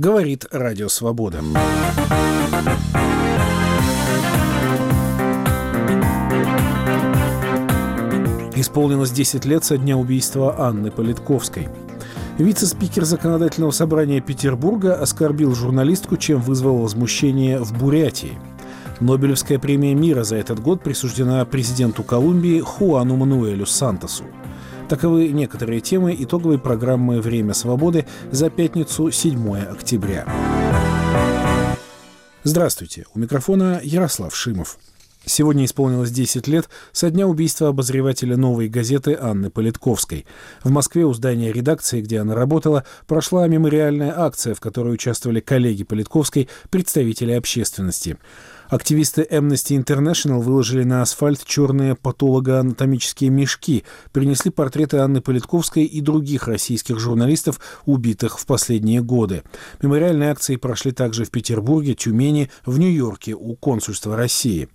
Говорит Радио Свобода. Исполнилось 10 лет со дня убийства Анны Политковской. Вице-спикер Законодательного собрания Петербурга оскорбил журналистку, чем вызвал возмущение в Бурятии. Нобелевская премия мира за этот год присуждена президенту Колумбии Хуану Мануэлю Сантосу. Таковы некоторые темы итоговой программы «Время свободы» за пятницу 7 октября. Здравствуйте. У микрофона Ярослав Шимов. Сегодня исполнилось 10 лет со дня убийства обозревателя «Новой газеты» Анны Политковской. В Москве у здания редакции, где она работала, прошла мемориальная акция, в которой участвовали коллеги Политковской, представители общественности. Активисты Amnesty International выложили на асфальт черные патологоанатомические мешки, принесли портреты Анны Политковской и других российских журналистов, убитых в последние годы. Мемориальные акции прошли также в Петербурге, Тюмени, в Нью-Йорке у консульства России.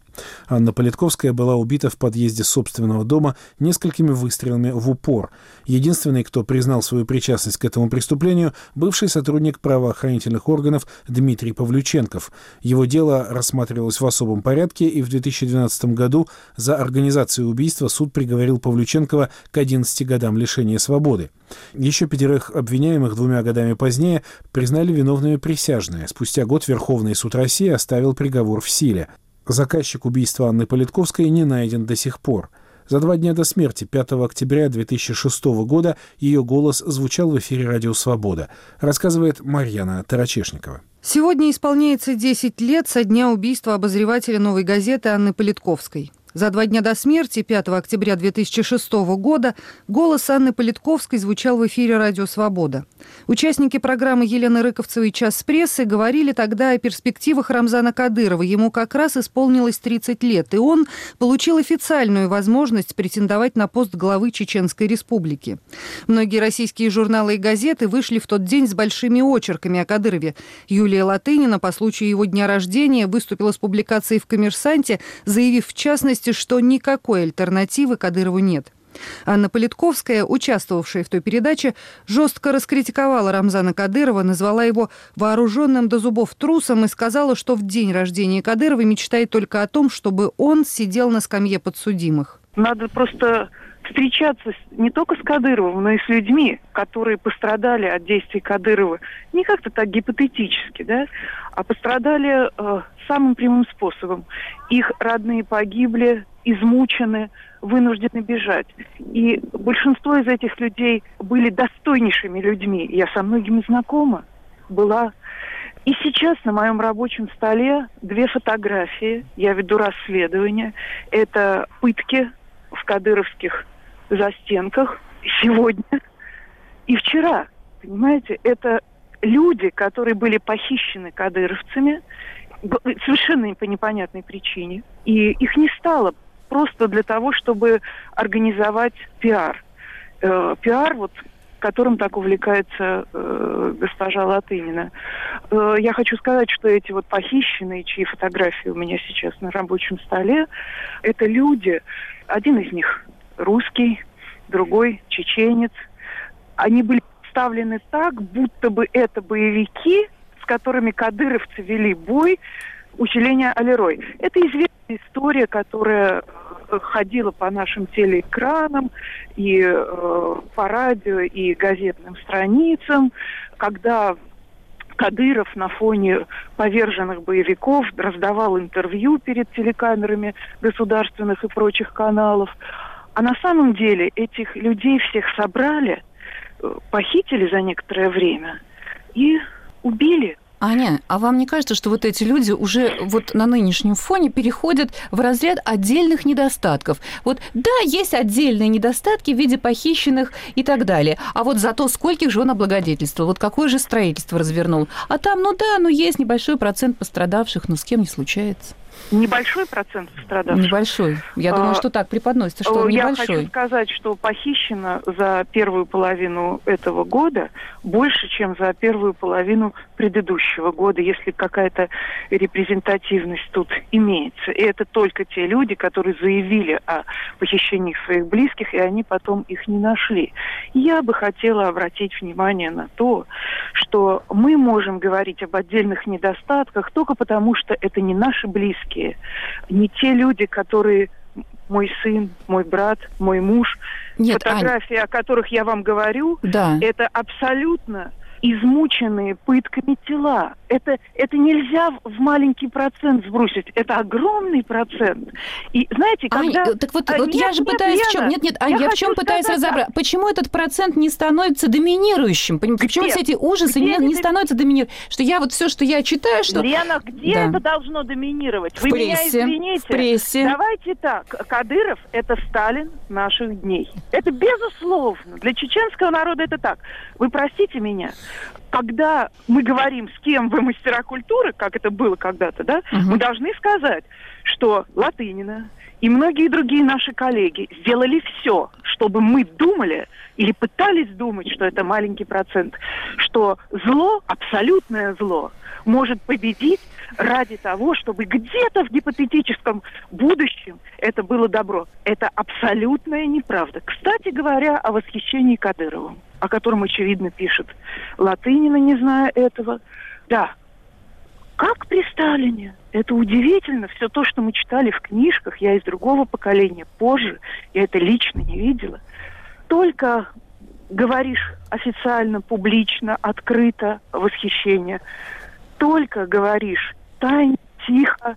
Анна Политковская была убита в подъезде собственного дома несколькими выстрелами в упор. Единственный, кто признал свою причастность к этому преступлению, бывший сотрудник правоохранительных органов Дмитрий Павлюченков. Его дело рассматривалось в особом порядке, и в 2012 году за организацию убийства суд приговорил Павлюченкова к 11 годам лишения свободы. Еще пятерых обвиняемых двумя годами позднее признали виновными присяжные. Спустя год Верховный суд России оставил приговор в силе. Заказчик убийства Анны Политковской не найден до сих пор. За два дня до смерти, 5 октября 2006 года, ее голос звучал в эфире «Радио Свобода», рассказывает Марьяна Тарачешникова. Сегодня исполняется 10 лет со дня убийства обозревателя «Новой газеты» Анны Политковской. За два дня до смерти, 5 октября 2006 года, голос Анны Политковской звучал в эфире «Радио Свобода». Участники программы Елены Рыковцевой «Час прессы» говорили тогда о перспективах Рамзана Кадырова. Ему как раз исполнилось 30 лет, и он получил официальную возможность претендовать на пост главы Чеченской Республики. Многие российские журналы и газеты вышли в тот день с большими очерками о Кадырове. Юлия Латынина по случаю его дня рождения выступила с публикацией в «Коммерсанте», заявив в частности, уверенности, что никакой альтернативы Кадырову нет. Анна Политковская, участвовавшая в той передаче, жестко раскритиковала Рамзана Кадырова, назвала его вооруженным до зубов трусом и сказала, что в день рождения Кадырова мечтает только о том, чтобы он сидел на скамье подсудимых. Надо просто встречаться не только с Кадыровым, но и с людьми, которые пострадали от действий Кадырова. Не как-то так гипотетически, да, а пострадали э, самым прямым способом. Их родные погибли, измучены, вынуждены бежать. И большинство из этих людей были достойнейшими людьми. Я со многими знакома была. И сейчас на моем рабочем столе две фотографии. Я веду расследование. Это пытки в кадыровских застенках сегодня и вчера. Понимаете, это люди, которые были похищены кадыровцами, совершенно по непонятной причине. И их не стало просто для того, чтобы организовать пиар. Э, пиар, вот, которым так увлекается э, госпожа Латынина. Э, я хочу сказать, что эти вот похищенные, чьи фотографии у меня сейчас на рабочем столе, это люди, один из них русский, другой чеченец. Они были представлены так, будто бы это боевики, с которыми кадыровцы вели бой усиления Алерой. Это известная история, которая э, ходила по нашим телеэкранам и э, по радио и газетным страницам, когда Кадыров на фоне поверженных боевиков раздавал интервью перед телекамерами государственных и прочих каналов. А на самом деле этих людей всех собрали, похитили за некоторое время и убили. Аня, а вам не кажется, что вот эти люди уже вот на нынешнем фоне переходят в разряд отдельных недостатков? Вот да, есть отдельные недостатки в виде похищенных и так далее. А вот зато скольких же он облагодетельствовал? Вот какое же строительство развернул? А там, ну да, ну есть небольшой процент пострадавших, но с кем не случается. Небольшой процент пострадавших. Небольшой. Я думаю, а, что так преподносится, что он небольшой. Я хочу сказать, что похищено за первую половину этого года больше, чем за первую половину предыдущего года, если какая-то репрезентативность тут имеется. И это только те люди, которые заявили о похищении своих близких, и они потом их не нашли. Я бы хотела обратить внимание на то, что мы можем говорить об отдельных недостатках только потому, что это не наши близкие, не те люди, которые мой сын, мой брат, мой муж. Нет, Фотографии, Ань... о которых я вам говорю, да. это абсолютно измученные пытками тела. Это, это нельзя в маленький процент сбросить. Это огромный процент. И знаете, когда... Ань, так вот, а, вот нет, я же нет, пытаюсь Лена, в чем... Нет, нет, Ань, я, я в чем пытаюсь разобраться. Почему этот процент не становится доминирующим? Почему все эти ужасы где не, не становятся доминирующим? Что я вот все, что я читаю, что... Лена, где да. это должно доминировать? Вы прессе, меня извините. В прессе. Давайте так. Кадыров – это Сталин наших дней. Это безусловно. Для чеченского народа это так. Вы простите меня, когда мы говорим, с кем вы мастера культуры, как это было когда-то, да, угу. мы должны сказать, что Латынина и многие другие наши коллеги сделали все, чтобы мы думали или пытались думать, что это маленький процент, что зло, абсолютное зло, может победить ради того, чтобы где-то в гипотетическом будущем это было добро. Это абсолютная неправда. Кстати говоря, о восхищении Кадыровым о котором, очевидно, пишет Латынина, не зная этого. Да, как при Сталине. Это удивительно. Все то, что мы читали в книжках, я из другого поколения, позже, я это лично не видела. Только говоришь официально, публично, открыто восхищение. Только говоришь тайно, тихо,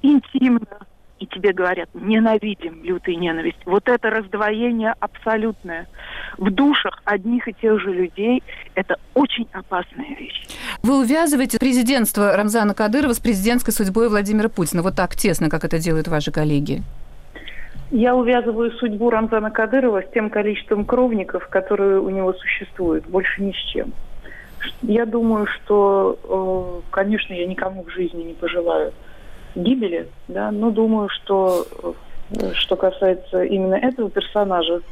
интимно, и тебе говорят, ненавидим, лютая ненависть. Вот это раздвоение абсолютное в душах одних и тех же людей – это очень опасная вещь. Вы увязываете президентство Рамзана Кадырова с президентской судьбой Владимира Путина вот так тесно, как это делают ваши коллеги? Я увязываю судьбу Рамзана Кадырова с тем количеством кровников, которые у него существуют, больше ни с чем. Я думаю, что, э, конечно, я никому в жизни не пожелаю гибели, да, но думаю, что э, что касается именно этого персонажа,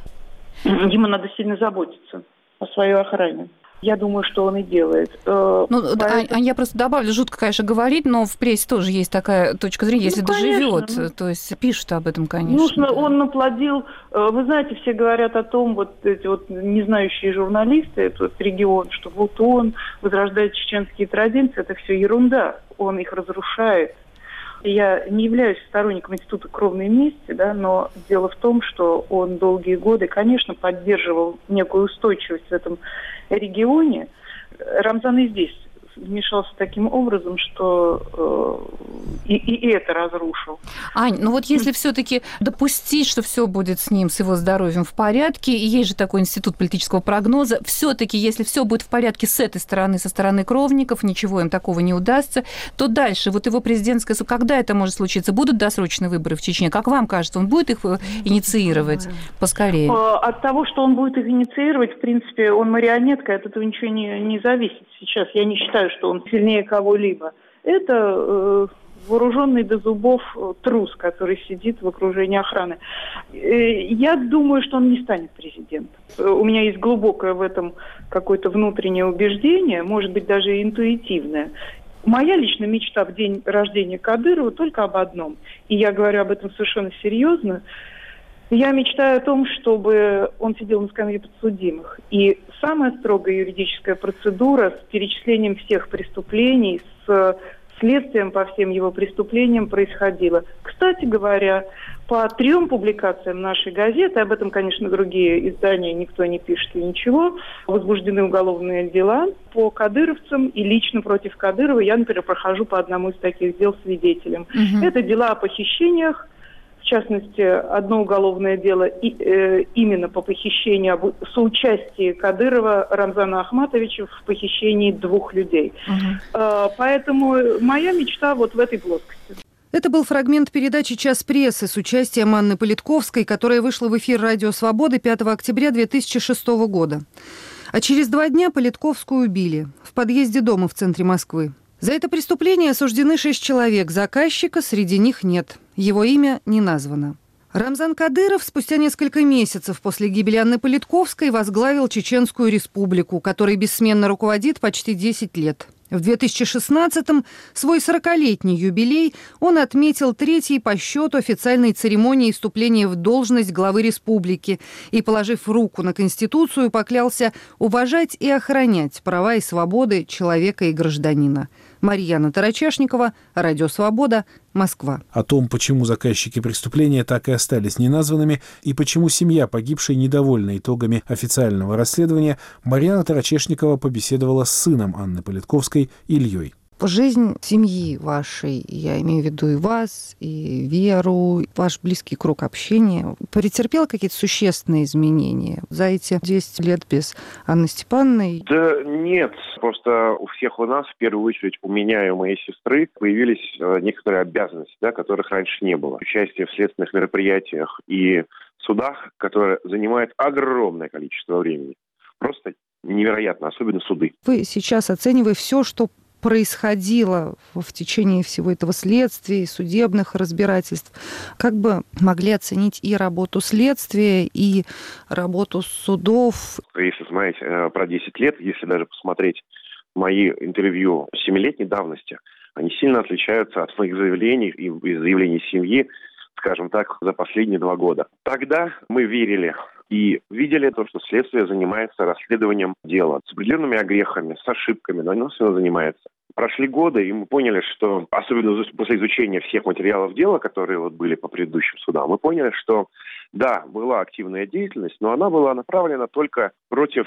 ему надо сильно заботиться о своей охране. Я думаю, что он и делает. Э, ну, Поэтому... а, я просто добавлю, жутко, конечно, говорить, но в прессе тоже есть такая точка зрения, если ну, доживет, ну, то есть пишут об этом, конечно. Нужно, да. он наплодил, э, вы знаете, все говорят о том, вот эти вот незнающие журналисты, этот регион, что вот он возрождает чеченские традиции, это все ерунда, он их разрушает я не являюсь сторонником института кровной мести, да, но дело в том, что он долгие годы, конечно, поддерживал некую устойчивость в этом регионе. Рамзан и здесь вмешался таким образом, что э, и, и это разрушил. Ань, ну вот если все-таки допустить, что все будет с ним, с его здоровьем в порядке, и есть же такой институт политического прогноза, все-таки, если все будет в порядке с этой стороны, со стороны кровников, ничего им такого не удастся, то дальше вот его президентская, когда это может случиться? Будут досрочные выборы в Чечне? Как вам кажется, он будет их э, инициировать поскорее? Э, от того, что он будет их инициировать, в принципе, он марионетка, от этого ничего не, не зависит сейчас. Я не считаю, что он сильнее кого-либо. Это э, вооруженный до зубов э, трус, который сидит в окружении охраны. Э, я думаю, что он не станет президентом. Э, у меня есть глубокое в этом какое-то внутреннее убеждение, может быть, даже интуитивное. Моя личная мечта в день рождения Кадырова только об одном. И я говорю об этом совершенно серьезно. Я мечтаю о том, чтобы он сидел на скамье подсудимых. И самая строгая юридическая процедура с перечислением всех преступлений, с следствием по всем его преступлениям происходила. Кстати говоря, по трем публикациям нашей газеты, об этом, конечно, другие издания никто не пишет и ничего, возбуждены уголовные дела по кадыровцам и лично против Кадырова. Я, например, прохожу по одному из таких дел свидетелем. Угу. Это дела о похищениях, в частности, одно уголовное дело и, э, именно по похищению соучастия Кадырова Рамзана Ахматовича в похищении двух людей. Угу. Э, поэтому моя мечта вот в этой плоскости. Это был фрагмент передачи «Час прессы» с участием Анны Политковской, которая вышла в эфир «Радио Свободы» 5 октября 2006 года. А через два дня Политковскую убили в подъезде дома в центре Москвы. За это преступление осуждены шесть человек. Заказчика среди них нет. Его имя не названо. Рамзан Кадыров спустя несколько месяцев после гибели Анны Политковской возглавил Чеченскую республику, которой бессменно руководит почти 10 лет. В 2016-м свой 40-летний юбилей он отметил третьей по счету официальной церемонии вступления в должность главы республики и, положив руку на Конституцию, поклялся уважать и охранять права и свободы человека и гражданина. Марьяна Тарачашникова, Радио Свобода, Москва. О том, почему заказчики преступления так и остались неназванными и почему семья погибшей недовольна итогами официального расследования, Марьяна Тарачешникова побеседовала с сыном Анны Политковской Ильей жизнь семьи вашей, я имею в виду и вас, и Веру, ваш близкий круг общения, претерпел какие-то существенные изменения за эти 10 лет без Анны Степановны? Да нет, просто у всех у нас, в первую очередь у меня и у моей сестры, появились э, некоторые обязанности, да, которых раньше не было. Участие в следственных мероприятиях и судах, которые занимает огромное количество времени. Просто невероятно, особенно суды. Вы сейчас, оценивая все, что происходило в течение всего этого следствия, судебных разбирательств, как бы могли оценить и работу следствия, и работу судов? Если смотреть э, про 10 лет, если даже посмотреть мои интервью семилетней давности, они сильно отличаются от моих заявлений и заявлений семьи, скажем так, за последние два года. Тогда мы верили и видели то, что следствие занимается расследованием дела с определенными огрехами, с ошибками, но оно все занимается. Прошли годы, и мы поняли, что, особенно после изучения всех материалов дела, которые вот были по предыдущим судам, мы поняли, что да, была активная деятельность, но она была направлена только против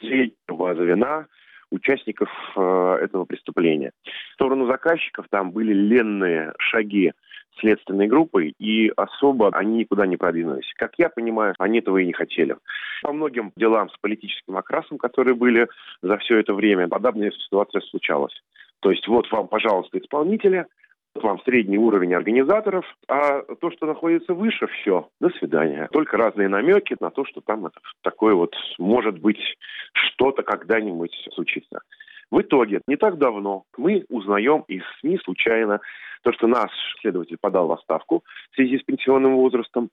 среднего звена, участников э, этого преступления. В сторону заказчиков там были ленные шаги следственной группой, и особо они никуда не продвинулись. Как я понимаю, они этого и не хотели. По многим делам с политическим окрасом, которые были за все это время, подобная ситуация случалась. То есть вот вам, пожалуйста, исполнители, вот вам средний уровень организаторов, а то, что находится выше, все, до свидания. Только разные намеки на то, что там это такое вот, может быть, что-то когда-нибудь случится. В итоге, не так давно мы узнаем из СМИ случайно то, что наш следователь подал в отставку в связи с пенсионным возрастом,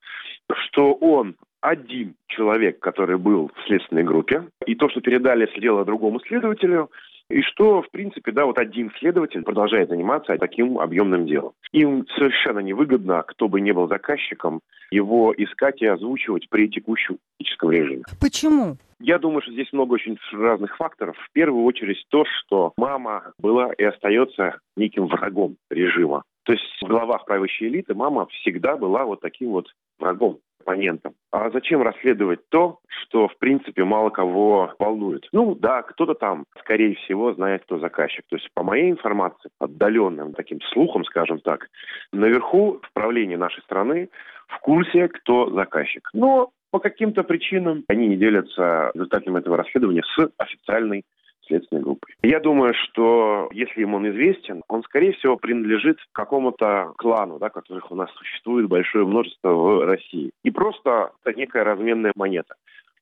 что он один человек, который был в следственной группе, и то, что передали дело другому следователю, и что, в принципе, да, вот один следователь продолжает заниматься таким объемным делом. Им совершенно невыгодно, кто бы не был заказчиком, его искать и озвучивать при текущем политическом режиме. Почему? Я думаю, что здесь много очень разных факторов. В первую очередь то, что мама была и остается неким врагом режима. То есть в головах правящей элиты мама всегда была вот таким вот врагом оппонентам. А зачем расследовать то, что, в принципе, мало кого волнует? Ну, да, кто-то там, скорее всего, знает, кто заказчик. То есть, по моей информации, отдаленным таким слухом, скажем так, наверху в правлении нашей страны в курсе, кто заказчик. Но по каким-то причинам они не делятся результатами этого расследования с официальной следственной группой. Я думаю, что если ему он известен, он, скорее всего, принадлежит какому-то клану, да, которых у нас существует большое множество в России. И просто это некая разменная монета.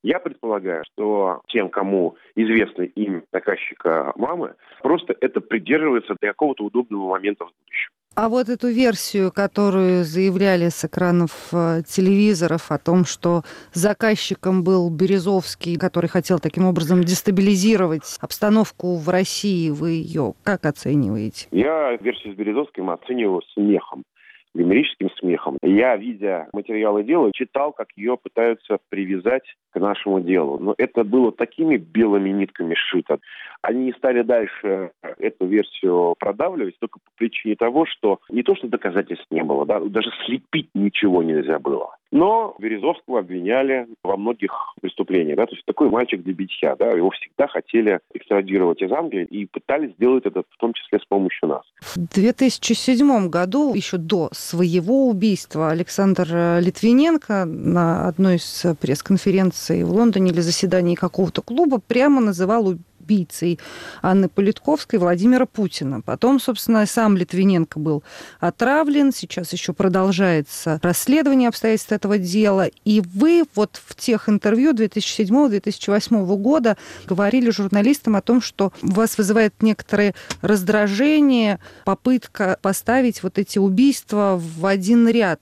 Я предполагаю, что тем, кому известно имя заказчика мамы, просто это придерживается до какого-то удобного момента в будущем. А вот эту версию, которую заявляли с экранов э, телевизоров о том, что заказчиком был Березовский, который хотел таким образом дестабилизировать обстановку в России, вы ее как оцениваете? Я версию с Березовским оцениваю смехом гомерическим смехом. Я, видя материалы дела, читал, как ее пытаются привязать к нашему делу. Но это было такими белыми нитками сшито. Они не стали дальше эту версию продавливать только по причине того, что не то, что доказательств не было, да, даже слепить ничего нельзя было. Но Березовского обвиняли во многих преступлениях. Да? То есть такой мальчик для битья. Да? Его всегда хотели экстрадировать из Англии и пытались сделать это в том числе с помощью нас. В 2007 году, еще до своего убийства, Александр Литвиненко на одной из пресс-конференций в Лондоне или заседании какого-то клуба прямо называл убийцей Анны Политковской Владимира Путина. Потом, собственно, сам Литвиненко был отравлен. Сейчас еще продолжается расследование обстоятельств этого дела. И вы вот в тех интервью 2007-2008 года говорили журналистам о том, что вас вызывает некоторое раздражение, попытка поставить вот эти убийства в один ряд.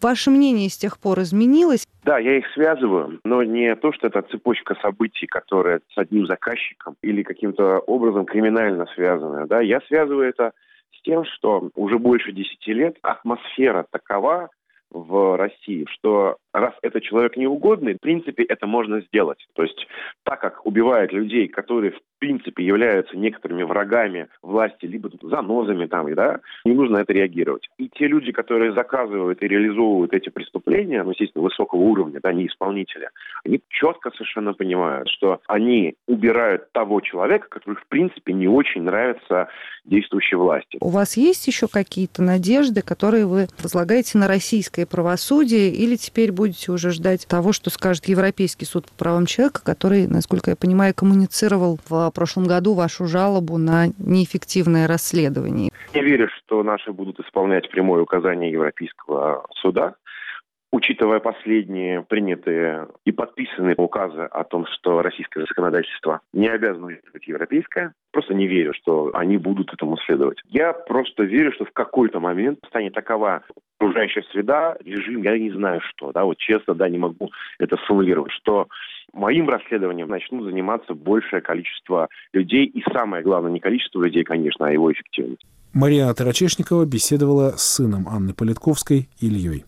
Ваше мнение с тех пор изменилось? Да, я их связываю, но не то, что это цепочка событий, которая с одним заказчиком или каким-то образом криминально связанная. Да, я связываю это с тем, что уже больше десяти лет атмосфера такова в России, что раз это человек неугодный, в принципе, это можно сделать. То есть, так как убивают людей, которые, в принципе, являются некоторыми врагами власти, либо занозами там, да, не нужно это реагировать. И те люди, которые заказывают и реализовывают эти преступления, ну, естественно, высокого уровня, да, не исполнители, они четко совершенно понимают, что они убирают того человека, который, в принципе, не очень нравится действующей власти. У вас есть еще какие-то надежды, которые вы возлагаете на российское правосудие, или теперь будете уже ждать того, что скажет Европейский суд по правам человека, который, насколько я понимаю, коммуницировал в прошлом году вашу жалобу на неэффективное расследование? Я верю, что наши будут исполнять прямое указание Европейского суда учитывая последние принятые и подписанные указы о том, что российское законодательство не обязано быть европейское, просто не верю, что они будут этому следовать. Я просто верю, что в какой-то момент станет такова окружающая среда, режим, я не знаю что, да, вот честно, да, не могу это сформулировать, что моим расследованием начнут заниматься большее количество людей, и самое главное, не количество людей, конечно, а его эффективность. Мария Тарачешникова беседовала с сыном Анны Политковской Ильей.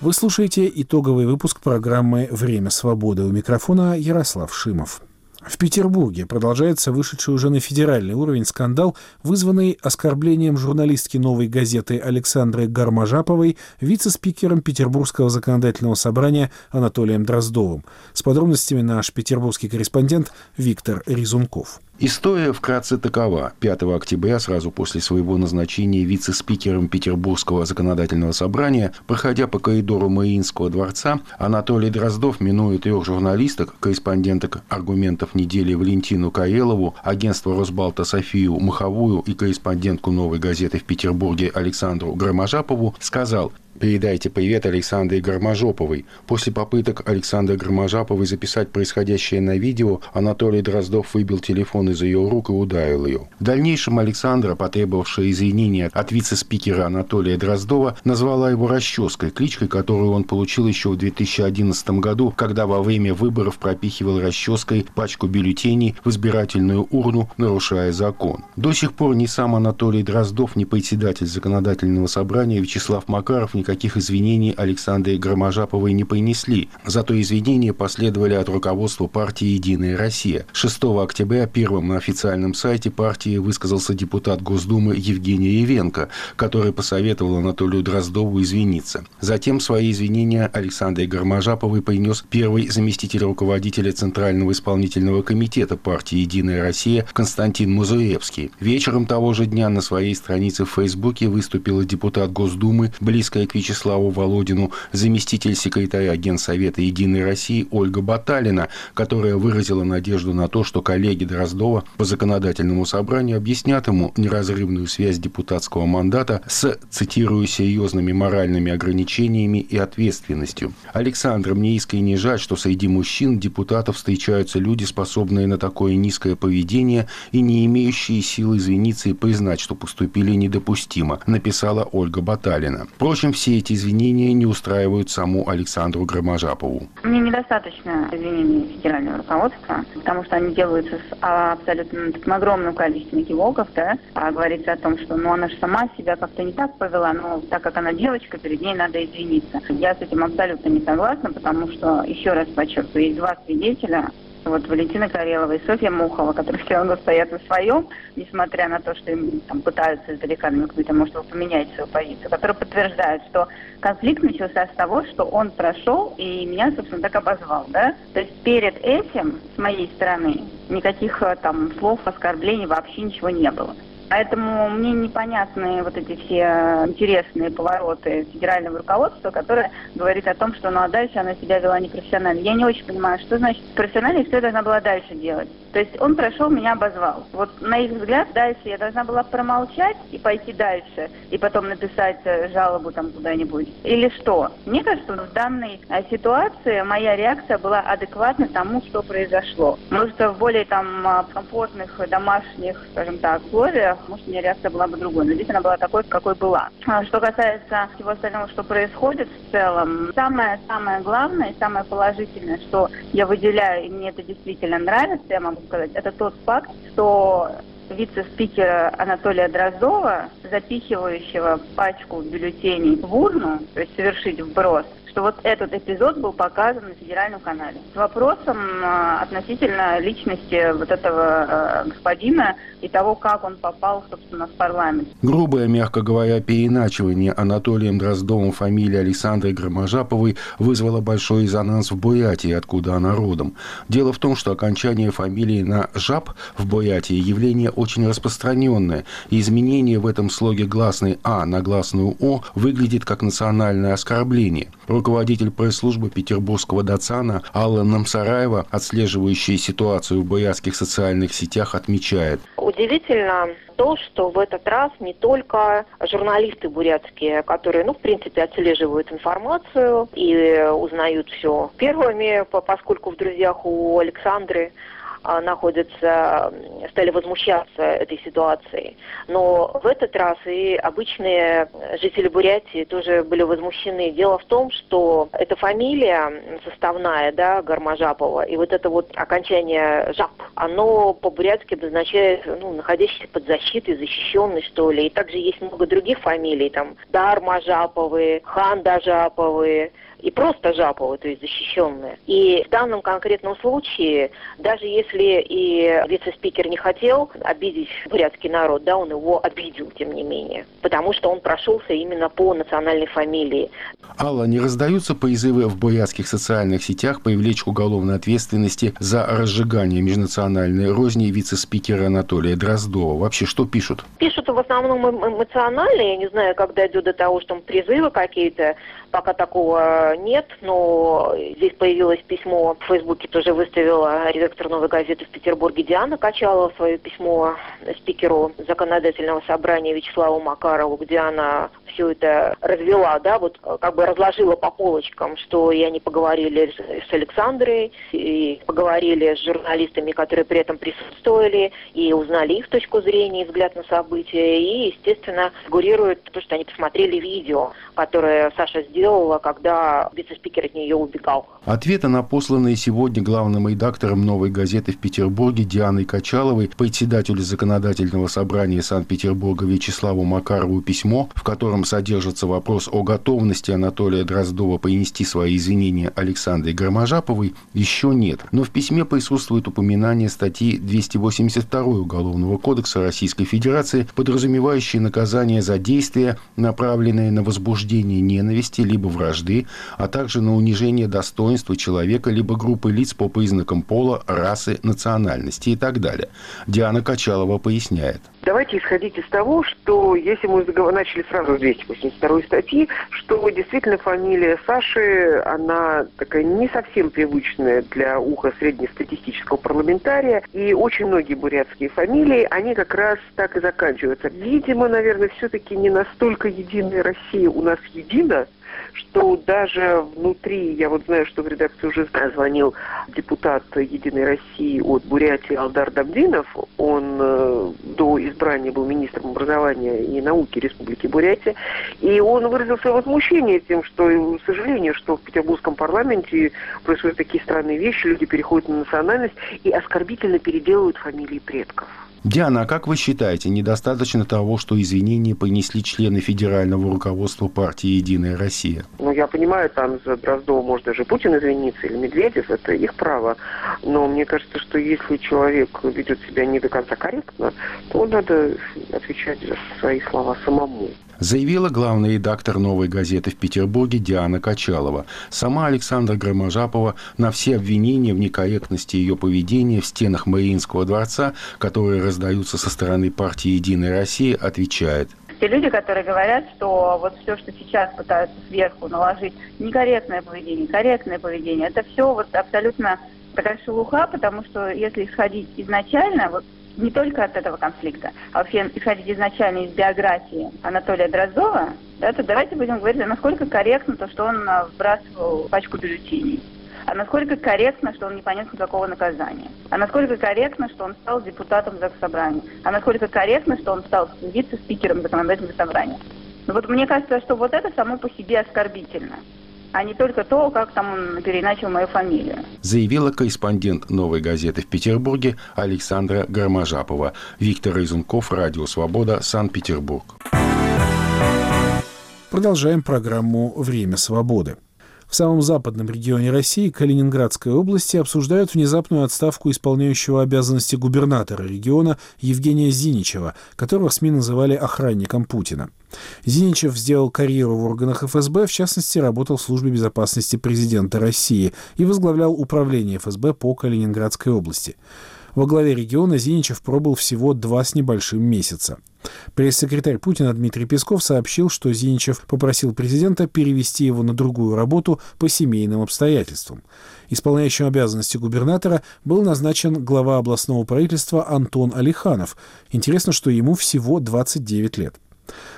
Вы слушаете итоговый выпуск программы «Время свободы». У микрофона Ярослав Шимов. В Петербурге продолжается вышедший уже на федеральный уровень скандал, вызванный оскорблением журналистки «Новой газеты» Александры Гармажаповой вице-спикером Петербургского законодательного собрания Анатолием Дроздовым. С подробностями наш петербургский корреспондент Виктор Резунков. История вкратце такова. 5 октября, сразу после своего назначения вице-спикером Петербургского законодательного собрания, проходя по коридору Мариинского дворца, Анатолий Дроздов, минуя трех журналисток, корреспонденток аргументов недели Валентину Карелову, агентство Росбалта Софию Маховую и корреспондентку «Новой газеты» в Петербурге Александру Громожапову, сказал – Передайте привет Александре Гарможоповой. После попыток Александры Гарможаповой записать происходящее на видео, Анатолий Дроздов выбил телефон из ее рук и ударил ее. В дальнейшем Александра, потребовавшая извинения от вице-спикера Анатолия Дроздова, назвала его расческой, кличкой, которую он получил еще в 2011 году, когда во время выборов пропихивал расческой пачку бюллетеней в избирательную урну, нарушая закон. До сих пор ни сам Анатолий Дроздов, ни председатель законодательного собрания Вячеслав Макаров не никаких извинений Александре Громожаповой не принесли. Зато извинения последовали от руководства партии «Единая Россия». 6 октября первым на официальном сайте партии высказался депутат Госдумы Евгений Евенко, который посоветовал Анатолию Дроздову извиниться. Затем свои извинения Александре Громожаповой принес первый заместитель руководителя Центрального исполнительного комитета партии «Единая Россия» Константин Музуевский. Вечером того же дня на своей странице в Фейсбуке выступила депутат Госдумы, близкая к Вячеславу Володину, заместитель секретаря Генсовета «Единой России» Ольга Баталина, которая выразила надежду на то, что коллеги Дроздова по законодательному собранию объяснят ему неразрывную связь депутатского мандата с, цитирую, серьезными моральными ограничениями и ответственностью. Александр, мне искренне жаль, что среди мужчин депутатов встречаются люди, способные на такое низкое поведение и не имеющие силы извиниться и признать, что поступили недопустимо, написала Ольга Баталина. Впрочем, все эти извинения не устраивают саму Александру Громожапову. Мне недостаточно извинений федерального руководства, потому что они делаются с абсолютно таким огромным количеством кивоков, да, а говорится о том, что ну она же сама себя как-то не так повела, но так как она девочка, перед ней надо извиниться. Я с этим абсолютно не согласна, потому что, еще раз подчеркиваю, есть два свидетеля, вот Валентина Карелова и Софья Мухова, которые все равно стоят на своем, несмотря на то, что им там пытаются издалека намекнуть, а может вы поменяете свою позицию, которые подтверждают, что конфликт начался с того, что он прошел и меня, собственно, так обозвал, да. То есть перед этим, с моей стороны, никаких э, там слов, оскорблений, вообще ничего не было. Поэтому мне непонятны вот эти все интересные повороты федерального руководства, которое говорит о том, что ну а дальше она себя вела непрофессионально. Я не очень понимаю, что значит профессионально и что я должна была дальше делать. То есть он прошел, меня обозвал. Вот на их взгляд дальше я должна была промолчать и пойти дальше, и потом написать э, жалобу там куда-нибудь. Или что? Мне кажется, в данной э, ситуации моя реакция была адекватна тому, что произошло. Может, в более там э, комфортных домашних, скажем так, условиях, может, у меня реакция была бы другой. Но здесь она была такой, какой была. А что касается всего остального, что происходит в целом, самое-самое главное и самое положительное, что я выделяю, и мне это действительно нравится, я могу сказать, это тот факт, что вице-спикера Анатолия Дроздова, запихивающего пачку бюллетеней в урну, то есть совершить вброс, что вот этот эпизод был показан на федеральном канале. С вопросом э, относительно личности вот этого э, господина и того, как он попал, собственно, в парламент. Грубое, мягко говоря, переиначивание Анатолием Дроздовым фамилии Александры Громожаповой вызвало большой резонанс в Бурятии, откуда она родом. Дело в том, что окончание фамилии на «жаб» в Бурятии явление очень распространенное, и изменение в этом слоге гласной «а» на гласную «о» выглядит как национальное оскорбление. Руководитель пресс-службы петербургского Дацана Алла Намсараева, отслеживающая ситуацию в бурятских социальных сетях, отмечает. Удивительно то, что в этот раз не только журналисты бурятские, которые, ну, в принципе, отслеживают информацию и узнают все первыми, поскольку в друзьях у Александры находятся, стали возмущаться этой ситуацией. Но в этот раз и обычные жители Бурятии тоже были возмущены. Дело в том, что эта фамилия составная, да, Гармажапова, и вот это вот окончание «жап», оно по-бурятски обозначает, ну, находящийся под защитой, защищенный, что ли. И также есть много других фамилий, там, Дармажаповы, Хандажаповы, и просто жаповые, то есть защищенные. И в данном конкретном случае, даже если и вице-спикер не хотел обидеть бурятский народ, да, он его обидел, тем не менее, потому что он прошелся именно по национальной фамилии. Алла, не раздаются призывы в бурятских социальных сетях привлечь к уголовной ответственности за разжигание межнациональной розни вице-спикера Анатолия Дроздова? Вообще, что пишут? Пишут в основном эмоционально. Я не знаю, когда идет до того, что призывы какие-то Пока такого нет, но здесь появилось письмо, в Фейсбуке тоже выставила редактор «Новой газеты» в Петербурге Диана Качалова свое письмо спикеру законодательного собрания Вячеславу Макарову, где она все это развела, да, вот как бы разложила по полочкам, что и они поговорили с Александрой, и поговорили с журналистами, которые при этом присутствовали, и узнали их точку зрения и взгляд на события, и, естественно, фигурирует то, что они посмотрели видео, которое Саша сделала, когда вице-спикер от нее убегал. Ответы на посланные сегодня главным редактором «Новой газеты» в Петербурге Дианой Качаловой, председателю законодательного собрания Санкт-Петербурга Вячеславу Макарову письмо, в котором содержится вопрос о готовности Анатолия Дроздова принести свои извинения Александре Громожаповой, еще нет. Но в письме присутствует упоминание статьи 282 Уголовного кодекса Российской Федерации, подразумевающей наказание за действия, направленные на возбуждение ненависти либо вражды, а также на унижение достоинства человека либо группы лиц по признакам пола, расы, национальности и так далее. Диана Качалова поясняет. Давайте исходить из того, что если мы начали сразу с 282 статьи, что действительно фамилия Саши, она такая не совсем привычная для уха среднестатистического парламентария, и очень многие бурятские фамилии, они как раз так и заканчиваются. Видимо, наверное, все-таки не настолько единая Россия у нас едина, что даже внутри, я вот знаю, что в редакцию уже звонил депутат Единой России от Бурятии Алдар Дамдинов, он э, до избрания был министром образования и науки Республики Бурятия, и он выразил свое возмущение тем, что, к сожалению, что в петербургском парламенте происходят такие странные вещи, люди переходят на национальность и оскорбительно переделывают фамилии предков. Диана, а как вы считаете, недостаточно того, что извинения понесли члены федерального руководства партии «Единая Россия»? Ну, я понимаю, там за Дроздова может даже Путин извиниться или Медведев, это их право. Но мне кажется, что если человек ведет себя не до конца корректно, то надо отвечать за свои слова самому. Заявила главный редактор «Новой газеты» в Петербурге Диана Качалова. Сама Александра Громожапова на все обвинения в некорректности ее поведения в стенах Мариинского дворца, которые раздаются со стороны партии «Единая Россия», отвечает те люди, которые говорят, что вот все, что сейчас пытаются сверху наложить, некорректное поведение, корректное поведение, это все вот абсолютно такая шелуха, потому что если исходить изначально, вот не только от этого конфликта, а вообще исходить изначально из биографии Анатолия Дроздова, да, то давайте будем говорить, насколько корректно то, что он а, вбрасывал пачку бюллетеней. А насколько корректно, что он не понес никакого наказания? А насколько корректно, что он стал депутатом Заксобрания? А насколько корректно, что он стал вице-спикером законодательного собрания? Ну вот мне кажется, что вот это само по себе оскорбительно а не только то, как там он переначал мою фамилию. Заявила корреспондент «Новой газеты» в Петербурге Александра Гарможапова. Виктор Изунков, Радио «Свобода», Санкт-Петербург. Продолжаем программу «Время свободы». В самом западном регионе России, Калининградской области, обсуждают внезапную отставку исполняющего обязанности губернатора региона Евгения Зиничева, которого СМИ называли охранником Путина. Зиничев сделал карьеру в органах ФСБ, в частности, работал в службе безопасности президента России и возглавлял управление ФСБ по Калининградской области. Во главе региона Зиничев пробыл всего два с небольшим месяца. Пресс-секретарь Путина Дмитрий Песков сообщил, что Зиничев попросил президента перевести его на другую работу по семейным обстоятельствам. Исполняющим обязанности губернатора был назначен глава областного правительства Антон Алиханов. Интересно, что ему всего 29 лет.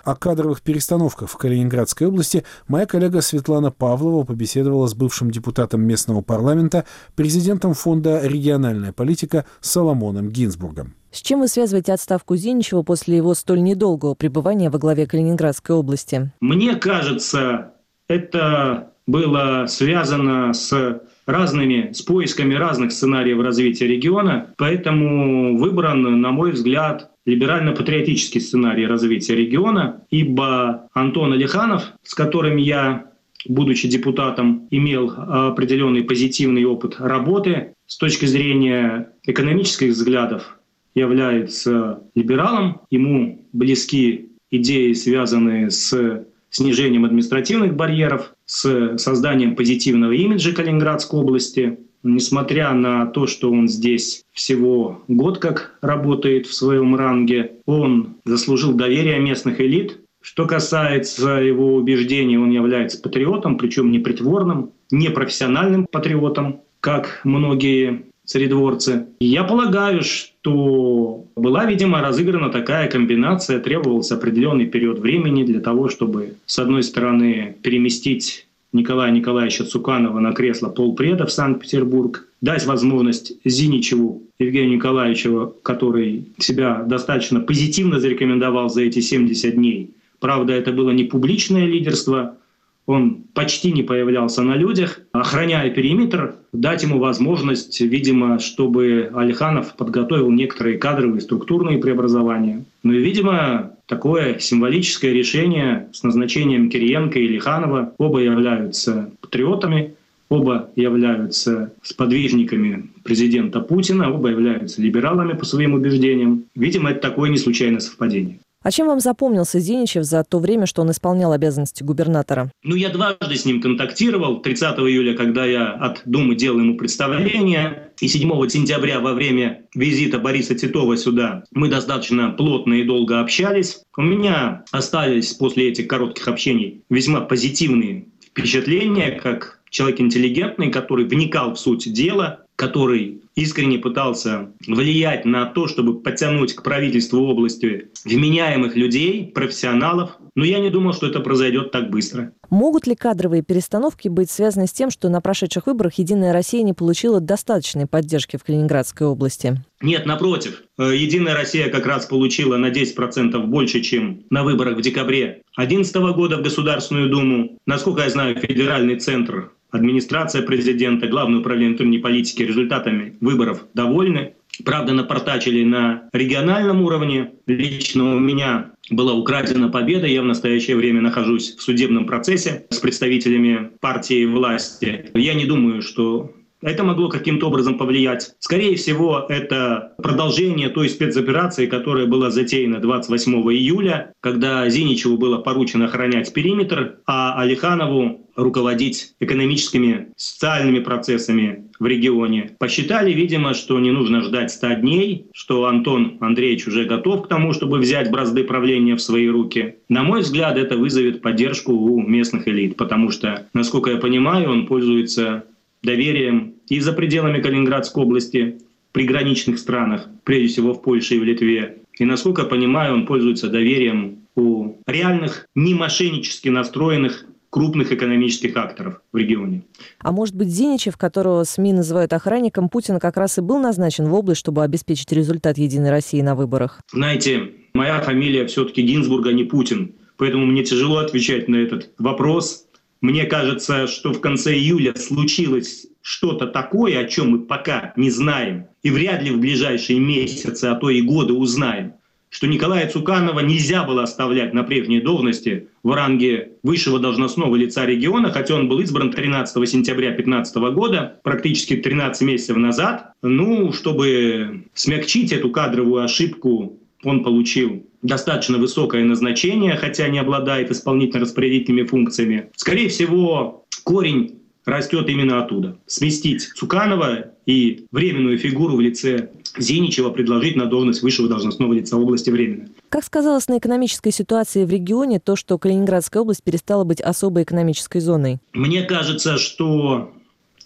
О кадровых перестановках в Калининградской области моя коллега Светлана Павлова побеседовала с бывшим депутатом местного парламента, президентом фонда «Региональная политика» Соломоном Гинзбургом. С чем вы связываете отставку Зиничева после его столь недолгого пребывания во главе Калининградской области? Мне кажется, это было связано с разными, с поисками разных сценариев развития региона, поэтому выбран, на мой взгляд, либерально-патриотический сценарий развития региона, ибо Антон Алиханов, с которым я будучи депутатом, имел определенный позитивный опыт работы с точки зрения экономических взглядов, является либералом, ему близки идеи, связанные с снижением административных барьеров, с созданием позитивного имиджа Калининградской области. Несмотря на то, что он здесь всего год как работает в своем ранге, он заслужил доверие местных элит. Что касается его убеждений, он является патриотом, причем не притворным, не профессиональным патриотом, как многие царедворцы. Я полагаю, что была, видимо, разыграна такая комбинация, требовался определенный период времени для того, чтобы, с одной стороны, переместить Николая Николаевича Цуканова на кресло полпреда в Санкт-Петербург, дать возможность Зиничеву Евгению Николаевичу, который себя достаточно позитивно зарекомендовал за эти 70 дней. Правда, это было не публичное лидерство, он почти не появлялся на людях, охраняя периметр, дать ему возможность, видимо, чтобы Алиханов подготовил некоторые кадровые структурные преобразования. Ну и, видимо, такое символическое решение с назначением Кириенко и Лиханова. Оба являются патриотами, оба являются сподвижниками президента Путина, оба являются либералами по своим убеждениям. Видимо, это такое не случайное совпадение. А чем вам запомнился Зиничев за то время, что он исполнял обязанности губернатора? Ну, я дважды с ним контактировал. 30 июля, когда я от Думы делал ему представление, и 7 сентября во время визита Бориса Титова сюда мы достаточно плотно и долго общались. У меня остались после этих коротких общений весьма позитивные впечатления, как человек интеллигентный, который вникал в суть дела, который искренне пытался влиять на то, чтобы подтянуть к правительству области вменяемых людей, профессионалов, но я не думал, что это произойдет так быстро. Могут ли кадровые перестановки быть связаны с тем, что на прошедших выборах «Единая Россия» не получила достаточной поддержки в Калининградской области? Нет, напротив. Э, «Единая Россия» как раз получила на 10% больше, чем на выборах в декабре 2011 года в Государственную Думу. Насколько я знаю, федеральный центр администрация президента, Главное управление внутренней политики результатами выборов довольны. Правда, напортачили на региональном уровне. Лично у меня была украдена победа. Я в настоящее время нахожусь в судебном процессе с представителями партии власти. Я не думаю, что это могло каким-то образом повлиять. Скорее всего, это продолжение той спецоперации, которая была затеяна 28 июля, когда Зиничеву было поручено охранять периметр, а Алиханову руководить экономическими, социальными процессами в регионе. Посчитали, видимо, что не нужно ждать 100 дней, что Антон Андреевич уже готов к тому, чтобы взять бразды правления в свои руки. На мой взгляд, это вызовет поддержку у местных элит, потому что, насколько я понимаю, он пользуется доверием и за пределами Калининградской области, в приграничных странах, прежде всего в Польше и в Литве. И, насколько я понимаю, он пользуется доверием у реальных, не мошеннически настроенных крупных экономических акторов в регионе. А может быть, Зиничев, которого СМИ называют охранником Путина, как раз и был назначен в область, чтобы обеспечить результат «Единой России» на выборах? Знаете, моя фамилия все-таки Гинзбург, а не Путин. Поэтому мне тяжело отвечать на этот вопрос. Мне кажется, что в конце июля случилось что-то такое, о чем мы пока не знаем, и вряд ли в ближайшие месяцы, а то и годы узнаем что Николая Цуканова нельзя было оставлять на прежней должности в ранге высшего должностного лица региона, хотя он был избран 13 сентября 2015 года, практически 13 месяцев назад. Ну, чтобы смягчить эту кадровую ошибку, он получил достаточно высокое назначение, хотя не обладает исполнительно-распорядительными функциями. Скорее всего, корень растет именно оттуда. Сместить Цуканова и временную фигуру в лице Зиничева предложить на должность высшего должностного лица области временно. Как сказалось на экономической ситуации в регионе то, что Калининградская область перестала быть особой экономической зоной? Мне кажется, что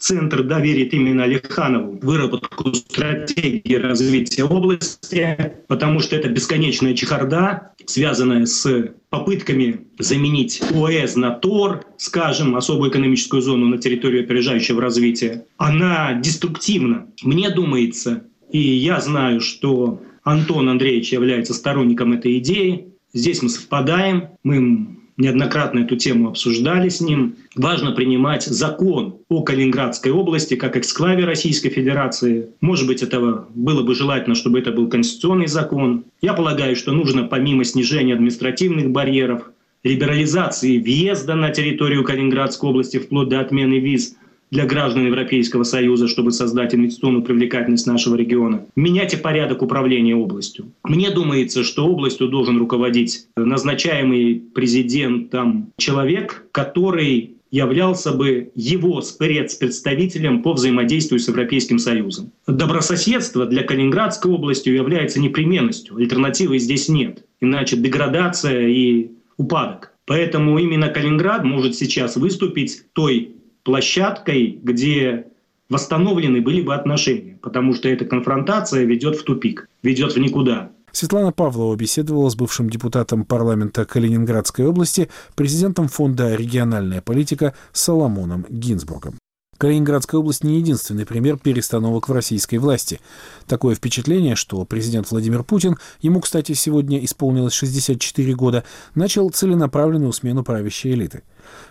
Центр доверит именно Алиханову выработку стратегии развития области, потому что это бесконечная чехарда, связанная с попытками заменить ОЭС на ТОР, скажем, особую экономическую зону на территорию опережающего развития. Она деструктивна. Мне думается, и я знаю, что Антон Андреевич является сторонником этой идеи. Здесь мы совпадаем, мы неоднократно эту тему обсуждали с ним. Важно принимать закон о Калининградской области как эксклаве Российской Федерации. Может быть, этого было бы желательно, чтобы это был конституционный закон. Я полагаю, что нужно помимо снижения административных барьеров, либерализации въезда на территорию Калининградской области вплоть до отмены виз – для граждан Европейского Союза, чтобы создать инвестиционную привлекательность нашего региона. Менять и порядок управления областью. Мне думается, что областью должен руководить назначаемый президентом человек, который являлся бы его спецпредставителем по взаимодействию с Европейским Союзом. Добрососедство для Калининградской области является непременностью. Альтернативы здесь нет. Иначе деградация и упадок. Поэтому именно Калининград может сейчас выступить той площадкой, где восстановлены были бы отношения, потому что эта конфронтация ведет в тупик, ведет в никуда. Светлана Павлова беседовала с бывшим депутатом парламента Калининградской области, президентом фонда «Региональная политика» Соломоном Гинзбургом. Калининградская область не единственный пример перестановок в российской власти. Такое впечатление, что президент Владимир Путин, ему, кстати, сегодня исполнилось 64 года, начал целенаправленную смену правящей элиты.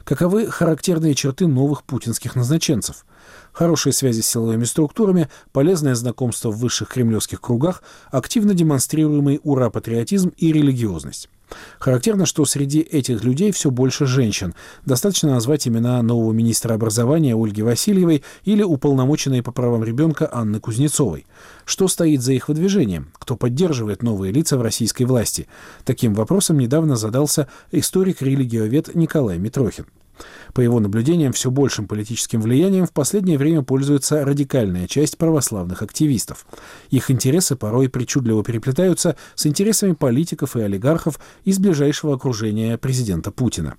Каковы характерные черты новых путинских назначенцев? Хорошие связи с силовыми структурами, полезное знакомство в высших кремлевских кругах, активно демонстрируемый ура-патриотизм и религиозность. Характерно, что среди этих людей все больше женщин. Достаточно назвать имена нового министра образования Ольги Васильевой или уполномоченной по правам ребенка Анны Кузнецовой. Что стоит за их выдвижением? Кто поддерживает новые лица в российской власти? Таким вопросом недавно задался историк-религиовед Николай Митрохин. По его наблюдениям, все большим политическим влиянием в последнее время пользуется радикальная часть православных активистов. Их интересы порой причудливо переплетаются с интересами политиков и олигархов из ближайшего окружения президента Путина.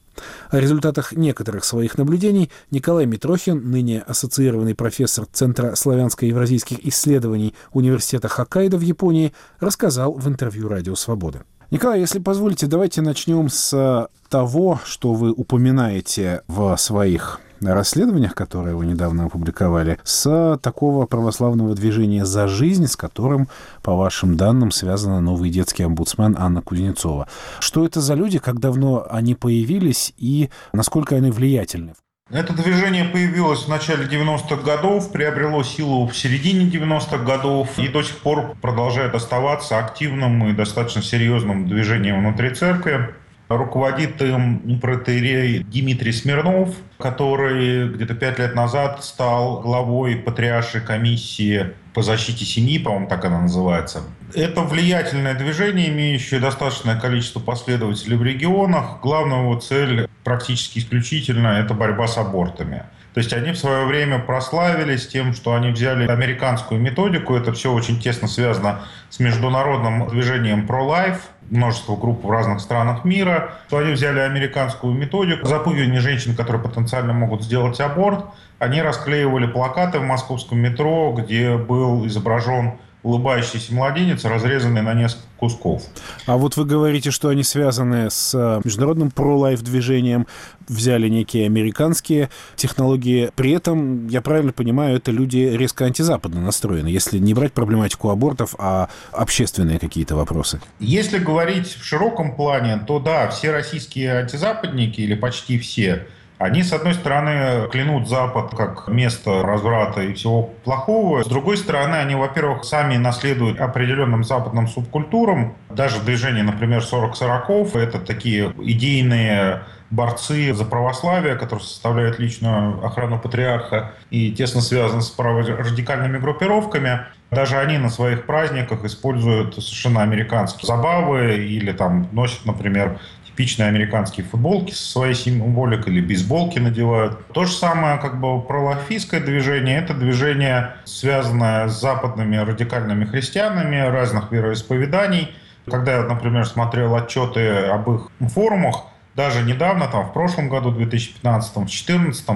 О результатах некоторых своих наблюдений Николай Митрохин, ныне ассоциированный профессор Центра славянско-евразийских исследований Университета Хоккайдо в Японии, рассказал в интервью «Радио Свобода». Николай, если позволите, давайте начнем с того, что вы упоминаете в своих расследованиях, которые вы недавно опубликовали, с такого православного движения «За жизнь», с которым, по вашим данным, связан новый детский омбудсмен Анна Кузнецова. Что это за люди, как давно они появились и насколько они влиятельны? Это движение появилось в начале 90-х годов, приобрело силу в середине 90-х годов и до сих пор продолжает оставаться активным и достаточно серьезным движением внутри церкви. Руководит им протерей Дмитрий Смирнов, который где-то пять лет назад стал главой патриаршей комиссии по защите семьи, по-моему, так она называется. Это влиятельное движение, имеющее достаточное количество последователей в регионах. Главная его цель практически исключительно – это борьба с абортами. То есть они в свое время прославились тем, что они взяли американскую методику. Это все очень тесно связано с международным движением Pro-Life, множество групп в разных странах мира. То они взяли американскую методику запугивания женщин, которые потенциально могут сделать аборт. Они расклеивали плакаты в московском метро, где был изображен улыбающийся младенец, разрезанный на несколько кусков. А вот вы говорите, что они связаны с э, международным про-лайф движением, взяли некие американские технологии. При этом, я правильно понимаю, это люди резко антизападно настроены, если не брать проблематику абортов, а общественные какие-то вопросы. Если говорить в широком плане, то да, все российские антизападники, или почти все, они, с одной стороны, клянут Запад как место разврата и всего плохого. С другой стороны, они, во-первых, сами наследуют определенным западным субкультурам. Даже движение, например, 40-40, это такие идейные борцы за православие, которые составляют личную охрану патриарха и тесно связаны с радикальными группировками. Даже они на своих праздниках используют совершенно американские забавы или там носят, например, типичные американские футболки со своей символикой или бейсболки надевают. То же самое как бы пролафийское движение. Это движение, связанное с западными радикальными христианами разных вероисповеданий. Когда я, например, смотрел отчеты об их форумах, даже недавно, там, в прошлом году, 2015, в 2014,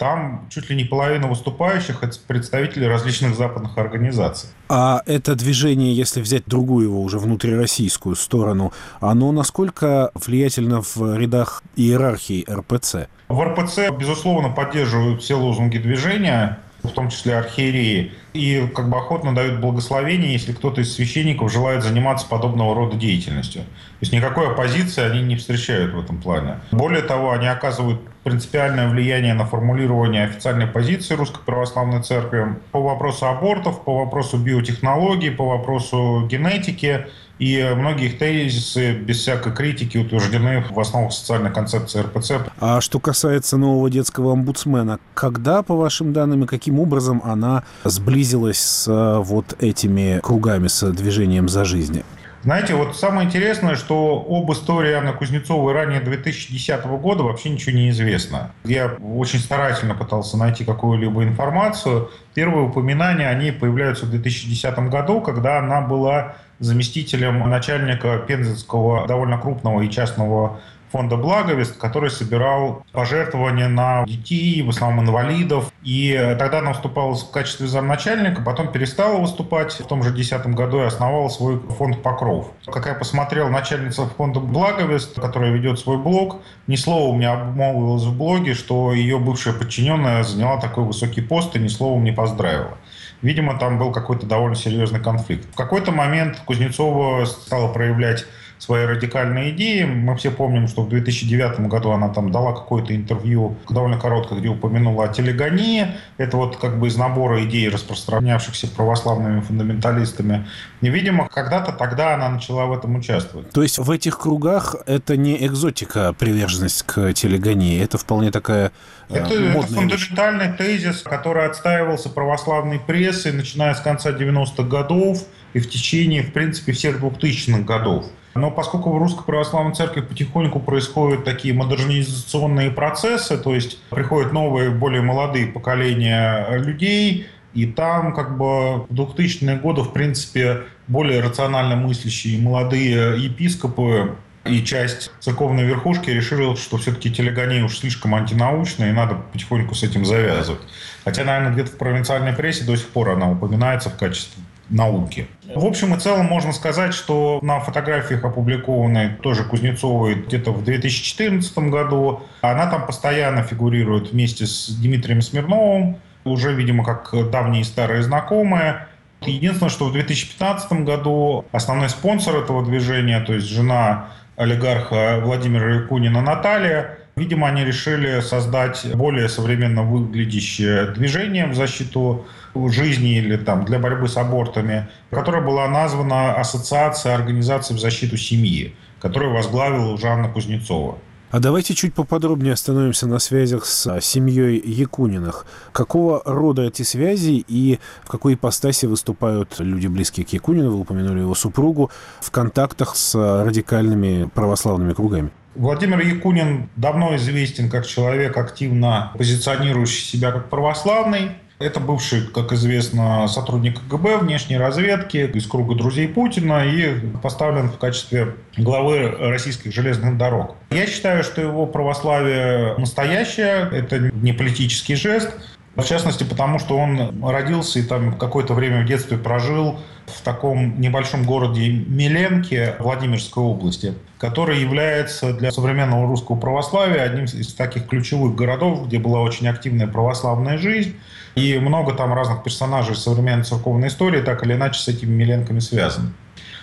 там чуть ли не половина выступающих – это представители различных западных организаций. А это движение, если взять другую его уже внутрироссийскую сторону, оно насколько влиятельно в рядах иерархии РПЦ? В РПЦ, безусловно, поддерживают все лозунги движения, в том числе архиереи, и как бы охотно дают благословение, если кто-то из священников желает заниматься подобного рода деятельностью. То есть никакой оппозиции они не встречают в этом плане. Более того, они оказывают принципиальное влияние на формулирование официальной позиции Русской Православной Церкви по вопросу абортов, по вопросу биотехнологий, по вопросу генетики. И многие их тезисы без всякой критики утверждены в основах социальной концепции РПЦ. А что касается нового детского омбудсмена, когда, по вашим данным, и каким образом она сблизилась с э, вот этими кругами, с движением за жизнь? Знаете, вот самое интересное, что об истории Анны Кузнецовой ранее 2010 года вообще ничего не известно. Я очень старательно пытался найти какую-либо информацию. Первые упоминания о ней появляются в 2010 году, когда она была заместителем начальника Пензенского довольно крупного и частного фонда «Благовест», который собирал пожертвования на детей, в основном инвалидов. И тогда она выступала в качестве замначальника, потом перестала выступать в том же 2010 году и основала свой фонд «Покров». Как я посмотрел, начальница фонда «Благовест», которая ведет свой блог, ни слова мне обмолвилась в блоге, что ее бывшая подчиненная заняла такой высокий пост и ни словом не поздравила. Видимо, там был какой-то довольно серьезный конфликт. В какой-то момент Кузнецова стала проявлять свои радикальные идеи. Мы все помним, что в 2009 году она там дала какое-то интервью довольно короткое, где упомянула о телегонии. Это вот как бы из набора идей, распространявшихся православными фундаменталистами. И, видимо, когда-то тогда она начала в этом участвовать. То есть в этих кругах это не экзотика, приверженность к телегонии, это вполне такая э, это, это фундаментальный вещь. тезис, который отстаивался православной прессой, начиная с конца 90-х годов и в течение, в принципе, всех 2000-х годов. Но поскольку в Русской Православной Церкви потихоньку происходят такие модернизационные процессы, то есть приходят новые, более молодые поколения людей, и там как бы в 2000-е годы, в принципе, более рационально мыслящие молодые епископы и часть церковной верхушки решила, что все-таки телегония уж слишком антинаучная, и надо потихоньку с этим завязывать. Хотя, наверное, где-то в провинциальной прессе до сих пор она упоминается в качестве науки. В общем и целом можно сказать, что на фотографиях, опубликованной тоже Кузнецовой где-то в 2014 году, она там постоянно фигурирует вместе с Дмитрием Смирновым, уже, видимо, как давние старые знакомые. Единственное, что в 2015 году основной спонсор этого движения, то есть жена олигарха Владимира Якунина Наталья, Видимо, они решили создать более современно выглядящее движение в защиту жизни или там, для борьбы с абортами, которая была названа Ассоциация организаций в защиту семьи. который возглавила Жанна Кузнецова. А давайте чуть поподробнее остановимся на связях с а, семьей Якуниных. Какого рода эти связи и в какой ипостаси выступают люди, близкие к Якунину, вы упомянули его супругу, в контактах с а, радикальными православными кругами? Владимир Якунин давно известен как человек, активно позиционирующий себя как православный. Это бывший, как известно, сотрудник КГБ, внешней разведки из круга друзей Путина и поставлен в качестве главы российских железных дорог. Я считаю, что его православие настоящее, это не политический жест, в частности, потому что он родился и там какое-то время в детстве прожил в таком небольшом городе Миленке Владимирской области, который является для современного русского православия одним из таких ключевых городов, где была очень активная православная жизнь. И много там разных персонажей современной церковной истории так или иначе с этими Миленками связаны.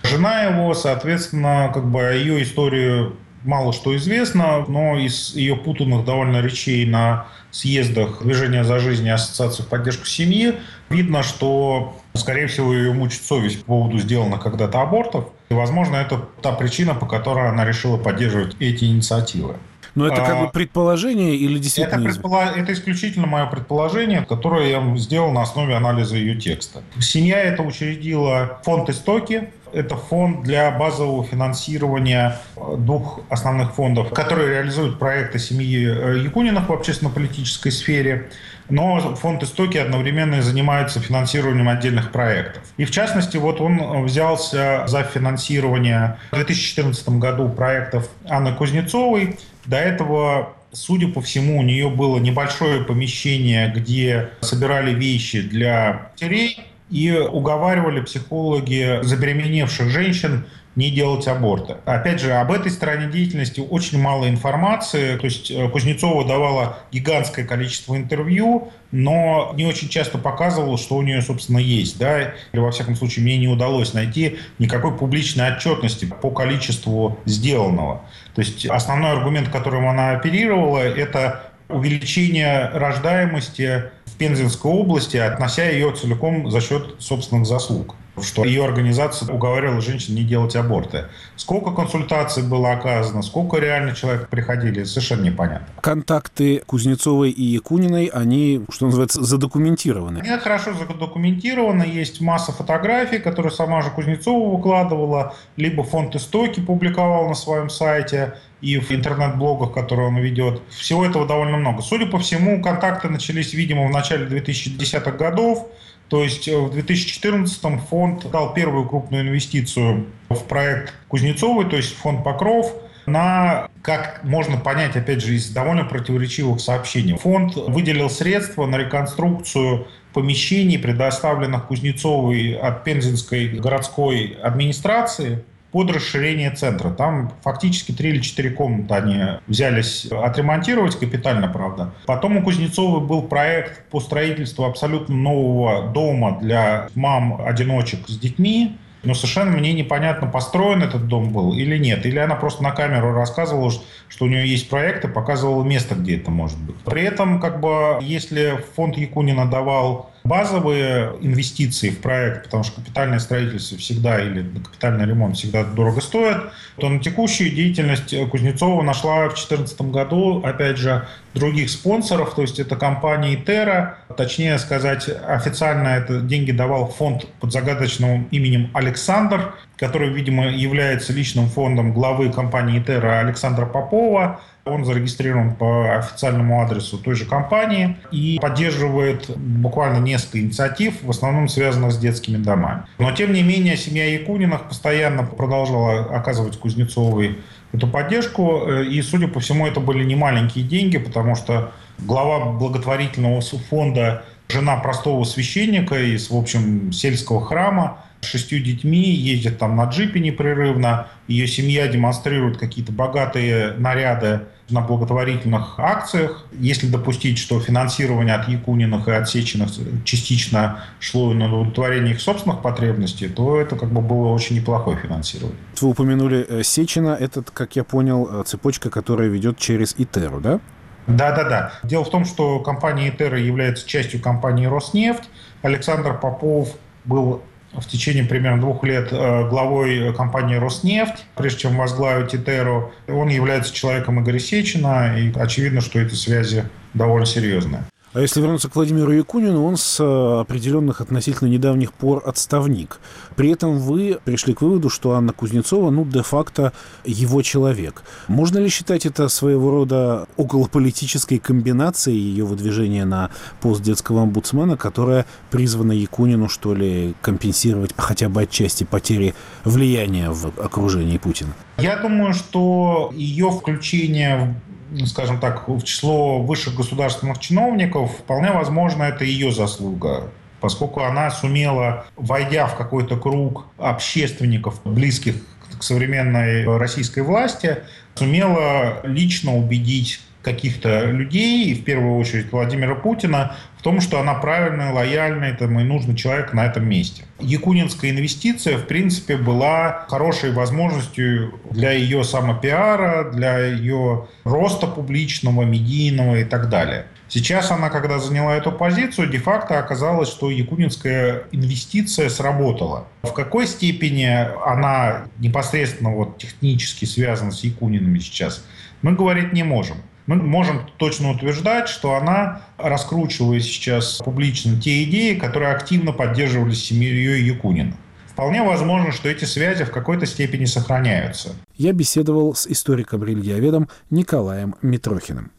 Жена его, соответственно, как бы ее историю мало что известно, но из ее путанных довольно речей на съездах Движения за жизнь и Ассоциации в поддержку семьи видно, что, скорее всего, ее мучит совесть по поводу сделанных когда-то абортов. И, возможно, это та причина, по которой она решила поддерживать эти инициативы. Но это как бы а, предположение или действительно? Это, предполо... это исключительно мое предположение, которое я сделал на основе анализа ее текста. Семья это учредила фонд «Истоки», это фонд для базового финансирования двух основных фондов, которые реализуют проекты семьи э, Якуниных в общественно-политической сфере. Но фонд «Истоки» одновременно занимается финансированием отдельных проектов. И в частности, вот он взялся за финансирование в 2014 году проектов Анны Кузнецовой. До этого Судя по всему, у нее было небольшое помещение, где собирали вещи для матерей, и уговаривали психологи забеременевших женщин не делать аборты. Опять же, об этой стороне деятельности очень мало информации. То есть э, Кузнецова давала гигантское количество интервью, но не очень часто показывала, что у нее, собственно, есть. Да? Или, во всяком случае, мне не удалось найти никакой публичной отчетности по количеству сделанного. То есть основной аргумент, которым она оперировала, это увеличение рождаемости Пензенской области, относя ее целиком за счет собственных заслуг что ее организация уговаривала женщин не делать аборты. Сколько консультаций было оказано, сколько реально человек приходили, совершенно непонятно. Контакты Кузнецовой и Якуниной, они, что называется, задокументированы? Они хорошо задокументированы. Есть масса фотографий, которые сама же Кузнецова выкладывала, либо фонд «Истоки» публиковал на своем сайте и в интернет-блогах, которые он ведет. Всего этого довольно много. Судя по всему, контакты начались, видимо, в начале 2010-х годов. То есть э, в 2014 фонд дал первую крупную инвестицию в проект Кузнецовой, то есть фонд Покров, на, как можно понять, опять же, из довольно противоречивых сообщений. Фонд выделил средства на реконструкцию помещений, предоставленных Кузнецовой от Пензенской городской администрации – под расширение центра. Там фактически три или четыре комнаты они взялись отремонтировать, капитально, правда. Потом у Кузнецовой был проект по строительству абсолютно нового дома для мам-одиночек с детьми. Но совершенно мне непонятно, построен этот дом был или нет. Или она просто на камеру рассказывала, что у нее есть проект и показывала место, где это может быть. При этом, как бы, если фонд Якунина давал базовые инвестиции в проект, потому что капитальное строительство всегда или капитальный ремонт всегда дорого стоит, то на текущую деятельность Кузнецова нашла в 2014 году, опять же, других спонсоров, то есть это компания Итера, точнее сказать, официально это деньги давал фонд под загадочным именем Александр, который, видимо, является личным фондом главы компании Итера Александра Попова. Он зарегистрирован по официальному адресу той же компании и поддерживает буквально несколько инициатив, в основном связанных с детскими домами. Но, тем не менее, семья Якуниных постоянно продолжала оказывать Кузнецовой эту поддержку. И, судя по всему, это были не маленькие деньги, потому что глава благотворительного фонда жена простого священника из, в общем, сельского храма, шестью детьми, ездит там на джипе непрерывно. Ее семья демонстрирует какие-то богатые наряды на благотворительных акциях. Если допустить, что финансирование от Якуниных и от Сечиных частично шло на удовлетворение их собственных потребностей, то это как бы было очень неплохое финансирование. Вы упомянули э, Сечина. Это, как я понял, э, цепочка, которая ведет через Итеру, да? Да-да-да. Дело в том, что компания Итера является частью компании Роснефть. Александр Попов был в течение примерно двух лет э, главой компании «Роснефть», прежде чем возглавить Итеру. Он является человеком Игоря Сечина, и очевидно, что эти связи довольно серьезные. А если вернуться к Владимиру Якунину, он с э, определенных относительно недавних пор отставник. При этом вы пришли к выводу, что Анна Кузнецова, ну, де-факто его человек. Можно ли считать это своего рода околополитической комбинацией ее выдвижения на пост детского омбудсмена, которая призвана Якунину, что ли, компенсировать хотя бы отчасти потери влияния в окружении Путина? Я думаю, что ее включение ну, скажем так, в число высших государственных чиновников, вполне возможно, это ее заслуга поскольку она сумела, войдя в какой-то круг общественников, близких к современной российской власти, сумела лично убедить каких-то людей, и в первую очередь Владимира Путина, в том, что она правильная, лояльная там, и нужный человек на этом месте. Якунинская инвестиция, в принципе, была хорошей возможностью для ее самопиара, для ее роста публичного, медийного и так далее. Сейчас она, когда заняла эту позицию, де-факто оказалось, что якунинская инвестиция сработала. В какой степени она непосредственно вот технически связана с Якунинами сейчас, мы говорить не можем мы можем точно утверждать, что она раскручивает сейчас публично те идеи, которые активно поддерживались семьей Якунина. Вполне возможно, что эти связи в какой-то степени сохраняются. Я беседовал с историком-религиоведом Николаем Митрохиным.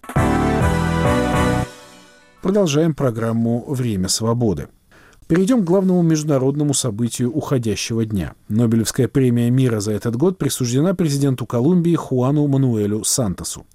Продолжаем программу «Время свободы». Перейдем к главному международному событию уходящего дня. Нобелевская премия мира за этот год присуждена президенту Колумбии Хуану Мануэлю Сантосу.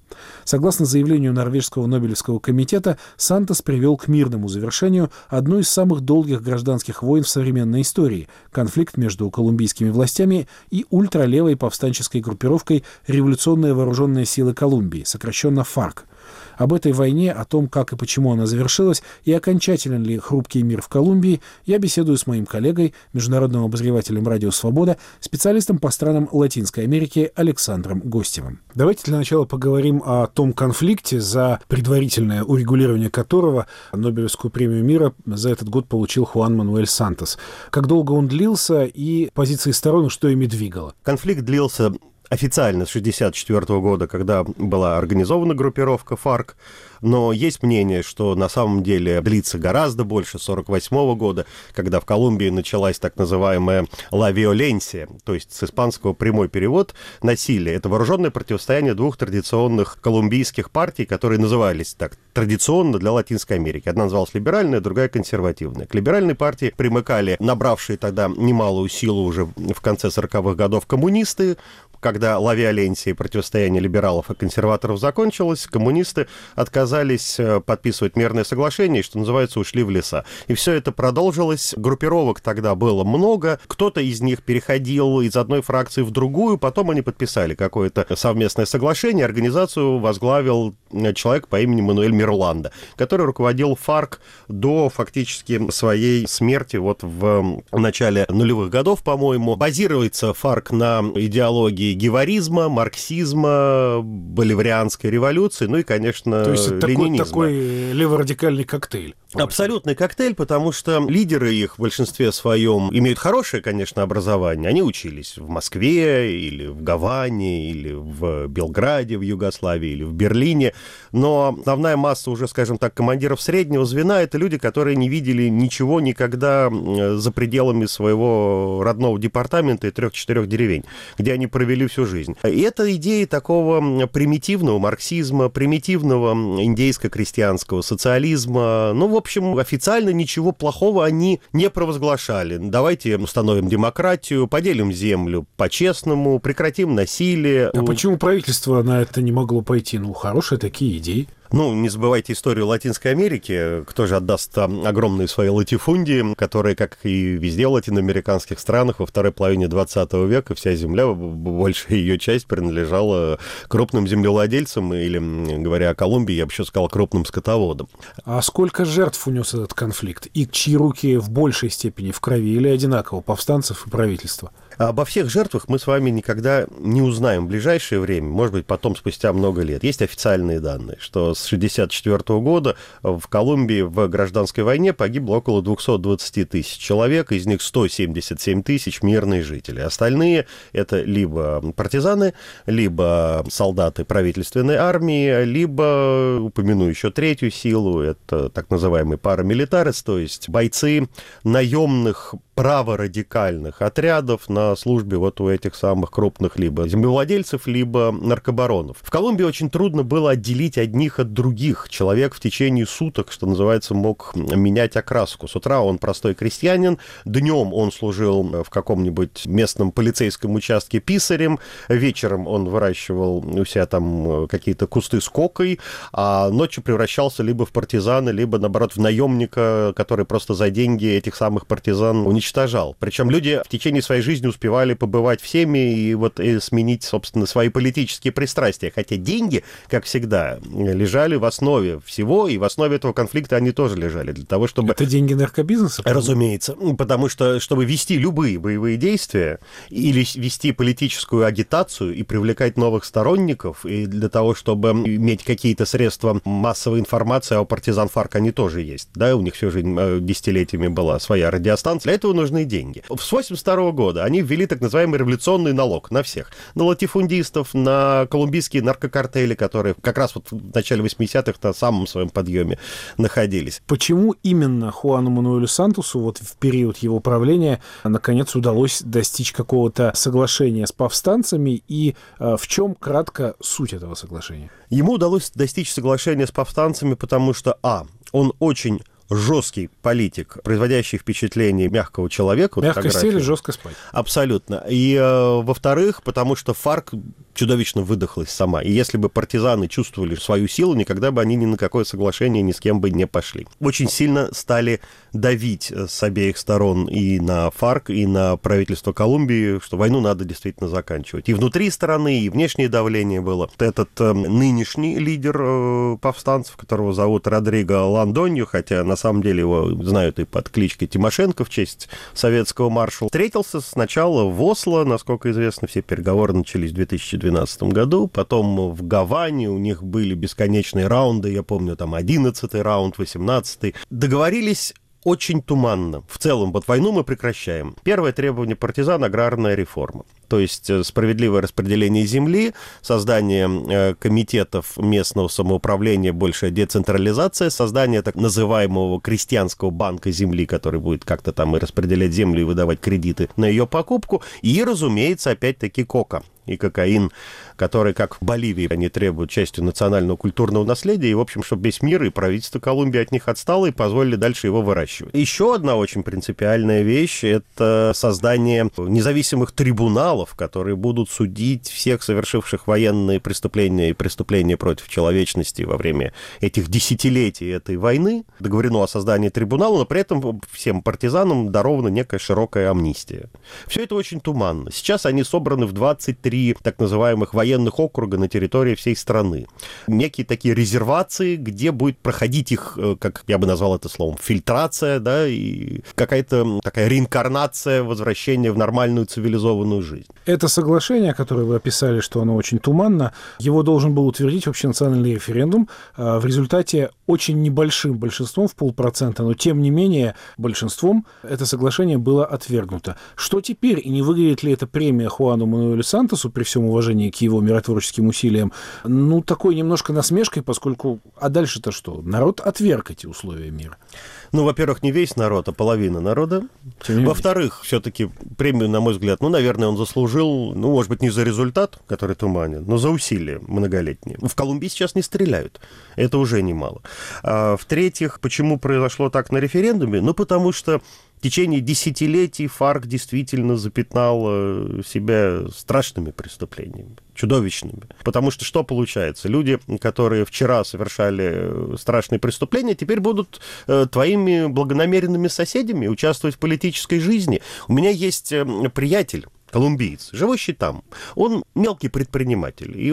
Согласно заявлению Норвежского Нобелевского комитета, Сантос привел к мирному завершению одну из самых долгих гражданских войн в современной истории – конфликт между колумбийскими властями и ультралевой повстанческой группировкой «Революционные вооруженные силы Колумбии», сокращенно ФАРК – об этой войне, о том, как и почему она завершилась, и окончателен ли хрупкий мир в Колумбии, я беседую с моим коллегой, международным обозревателем «Радио Свобода», специалистом по странам Латинской Америки Александром Гостевым. Давайте для начала поговорим о том конфликте, за предварительное урегулирование которого Нобелевскую премию мира за этот год получил Хуан Мануэль Сантос. Как долго он длился и позиции сторон, что ими двигало? Конфликт длился официально с 1964 года, когда была организована группировка ФАРК, но есть мнение, что на самом деле длится гораздо больше 1948 года, когда в Колумбии началась так называемая «ла виоленсия», то есть с испанского прямой перевод «насилие». Это вооруженное противостояние двух традиционных колумбийских партий, которые назывались так традиционно для Латинской Америки. Одна называлась либеральная, другая консервативная. К либеральной партии примыкали набравшие тогда немалую силу уже в конце 40-х годов коммунисты, когда лавиоленсия и противостояние либералов и консерваторов закончилось, коммунисты отказались э, подписывать мирное соглашение что называется, ушли в леса. И все это продолжилось. Группировок тогда было много. Кто-то из них переходил из одной фракции в другую, потом они подписали какое-то совместное соглашение. Организацию возглавил э, человек по имени Мануэль Мирланда, который руководил ФАРК до фактически своей смерти вот в начале нулевых годов, по-моему. Базируется ФАРК на идеологии геваризма, марксизма, боливарианской революции, ну и, конечно, То есть это ленинизма. такой, такой леворадикальный коктейль. Абсолютный коктейль, потому что лидеры их в большинстве своем имеют хорошее, конечно, образование. Они учились в Москве или в Гаване, или в Белграде, в Югославии, или в Берлине. Но основная масса уже, скажем так, командиров среднего звена — это люди, которые не видели ничего никогда за пределами своего родного департамента и трех-четырех деревень, где они провели всю жизнь. И это идеи такого примитивного марксизма, примитивного индейско-крестьянского социализма, ну, в общем, официально ничего плохого они не провозглашали. Давайте установим демократию, поделим землю по-честному, прекратим насилие. А почему правительство на это не могло пойти? Ну, хорошие такие идеи. Ну, не забывайте историю Латинской Америки. Кто же отдаст огромные свои латифундии, которые, как и везде в латиноамериканских странах, во второй половине 20 века вся земля, большая ее часть принадлежала крупным землевладельцам, или, говоря о Колумбии, я бы еще сказал, крупным скотоводам. А сколько жертв унес этот конфликт? И чьи руки в большей степени в крови или одинаково повстанцев и правительства? Обо всех жертвах мы с вами никогда не узнаем в ближайшее время, может быть, потом, спустя много лет. Есть официальные данные, что с 1964 года в Колумбии в гражданской войне погибло около 220 тысяч человек, из них 177 тысяч мирные жители. Остальные — это либо партизаны, либо солдаты правительственной армии, либо, упомяну еще третью силу, это так называемый парамилитарец, то есть бойцы наемных праворадикальных отрядов на службе вот у этих самых крупных либо землевладельцев, либо наркобаронов. В Колумбии очень трудно было отделить одних от других. Человек в течение суток, что называется, мог менять окраску. С утра он простой крестьянин, днем он служил в каком-нибудь местном полицейском участке писарем, вечером он выращивал у себя там какие-то кусты с кокой, а ночью превращался либо в партизана, либо, наоборот, в наемника, который просто за деньги этих самых партизан уничтожал. Причем люди в течение своей жизни успевали побывать всеми и вот и сменить, собственно, свои политические пристрастия. Хотя деньги, как всегда, лежали в основе всего, и в основе этого конфликта они тоже лежали для того, чтобы... Это деньги наркобизнеса? Разумеется. Потому что, чтобы вести любые боевые действия или вести политическую агитацию и привлекать новых сторонников, и для того, чтобы иметь какие-то средства массовой информации, а у партизан ФАРК они тоже есть. Да, у них все же э, десятилетиями была своя радиостанция. Для этого нужны деньги. С 82 года они ввели так называемый революционный налог на всех. На латифундистов, на колумбийские наркокартели, которые как раз вот в начале 80-х на самом своем подъеме находились. Почему именно Хуану Мануэлю Сантусу вот в период его правления наконец удалось достичь какого-то соглашения с повстанцами и э, в чем кратко суть этого соглашения? Ему удалось достичь соглашения с повстанцами, потому что, а, он очень жесткий политик, производящий впечатление мягкого человека. Мягко сели, жестко спать. Абсолютно. И, э, во-вторых, потому что ФАРК чудовищно выдохлась сама. И если бы партизаны чувствовали свою силу, никогда бы они ни на какое соглашение ни с кем бы не пошли. Очень сильно стали давить э, с обеих сторон и на ФАРК, и на правительство Колумбии, что войну надо действительно заканчивать. И внутри страны, и внешнее давление было. Этот э, нынешний лидер э, повстанцев, которого зовут Родриго Ландонью, хотя на самом деле его знают и под кличкой Тимошенко в честь советского маршала, встретился сначала в Осло, насколько известно, все переговоры начались в 2012 году, потом в Гаване у них были бесконечные раунды, я помню, там 11 раунд, 18 Договорились очень туманно. В целом, вот войну мы прекращаем. Первое требование партизан – аграрная реформа. То есть э, справедливое распределение земли, создание э, комитетов местного самоуправления, большая децентрализация, создание так называемого крестьянского банка земли, который будет как-то там и распределять землю и выдавать кредиты на ее покупку. И, разумеется, опять-таки кока и кокаин, которые, как в Боливии, они требуют частью национального культурного наследия, и, в общем, чтобы весь мир и правительство Колумбии от них отстало и позволили дальше его выращивать. Еще одна очень принципиальная вещь — это создание независимых трибуналов, которые будут судить всех совершивших военные преступления и преступления против человечности во время этих десятилетий этой войны. Договорено о создании трибунала, но при этом всем партизанам дарована некая широкая амнистия. Все это очень туманно. Сейчас они собраны в 23 три так называемых военных округа на территории всей страны. Некие такие резервации, где будет проходить их, э, как я бы назвал это словом, фильтрация, да, и какая-то такая реинкарнация, возвращение в нормальную цивилизованную жизнь. Это соглашение, которое вы описали, что оно очень туманно, его должен был утвердить общенациональный референдум. А, в результате очень небольшим большинством, в полпроцента, но тем не менее большинством это соглашение было отвергнуто. Что теперь, и не выглядит ли это премия Хуану Мануэлю Сантосу, Герасу, при всем уважении к его миротворческим усилиям, ну, такой немножко насмешкой, поскольку... А дальше-то что? Народ отверг эти условия мира. Ну, во-первых, не весь народ, а половина народа. Во-вторых, все-таки премию, на мой взгляд, ну, наверное, он заслужил, ну, может быть, не за результат, который туманен, но за усилия многолетние. В Колумбии сейчас не стреляют. Это уже немало. А, в-третьих, почему произошло так на референдуме? Ну, потому что течение десятилетий ФАРК действительно запятнал э, себя страшными преступлениями, чудовищными. Потому что что получается? Люди, которые вчера совершали э, страшные преступления, теперь будут э, твоими благонамеренными соседями участвовать в политической жизни. У меня есть приятель, колумбиец, живущий там. Он мелкий предприниматель. И,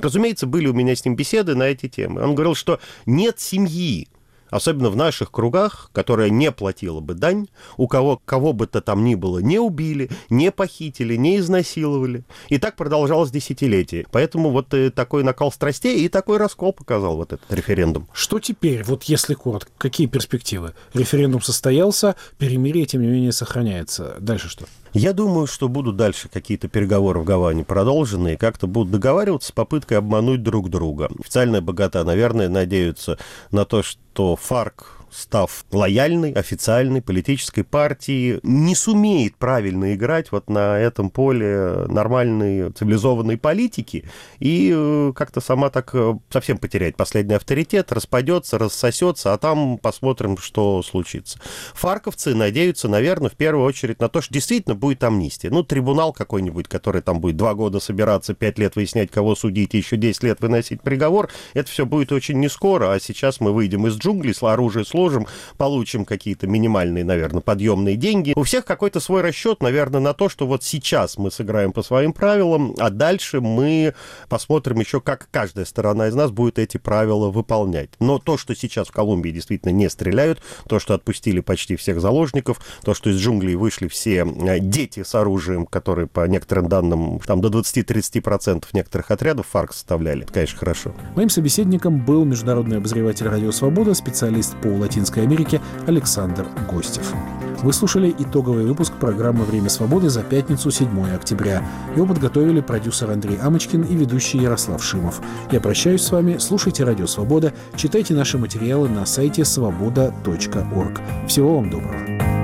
разумеется, были у меня с ним беседы на эти темы. Он говорил, что нет семьи, особенно в наших кругах, которая не платила бы дань, у кого кого бы то там ни было не убили, не похитили, не изнасиловали. И так продолжалось десятилетие. Поэтому вот э, такой накал страстей и такой раскол показал вот этот референдум. Что теперь, вот если коротко, какие перспективы? Референдум состоялся, перемирие, тем не менее, сохраняется. Дальше что? Я думаю, что будут дальше какие-то переговоры в Гаване продолжены, и как-то будут договариваться с попыткой обмануть друг друга. Официальная богата, наверное, надеются на то, что ФАРК став лояльной, официальной политической партией, не сумеет правильно играть вот на этом поле нормальной цивилизованной политики и э, как-то сама так э, совсем потерять последний авторитет, распадется, рассосется, а там посмотрим, что случится. Фарковцы надеются, наверное, в первую очередь на то, что действительно будет амнистия. Ну, трибунал какой-нибудь, который там будет два года собираться, пять лет выяснять, кого судить, еще 10 лет выносить приговор, это все будет очень не скоро, а сейчас мы выйдем из джунглей, оружие сложно, сложим, получим какие-то минимальные, наверное, подъемные деньги. У всех какой-то свой расчет, наверное, на то, что вот сейчас мы сыграем по своим правилам, а дальше мы посмотрим еще, как каждая сторона из нас будет эти правила выполнять. Но то, что сейчас в Колумбии действительно не стреляют, то, что отпустили почти всех заложников, то, что из джунглей вышли все э, дети с оружием, которые, по некоторым данным, там до 20-30% некоторых отрядов ФАРК составляли, это, конечно, хорошо. Моим собеседником был международный обозреватель «Радио Свобода», специалист по Латинской Америке Александр Гостев. Вы слушали итоговый выпуск программы «Время свободы» за пятницу 7 октября. Его подготовили продюсер Андрей Амочкин и ведущий Ярослав Шимов. Я прощаюсь с вами. Слушайте «Радио Свобода», читайте наши материалы на сайте свобода.орг. Всего вам доброго.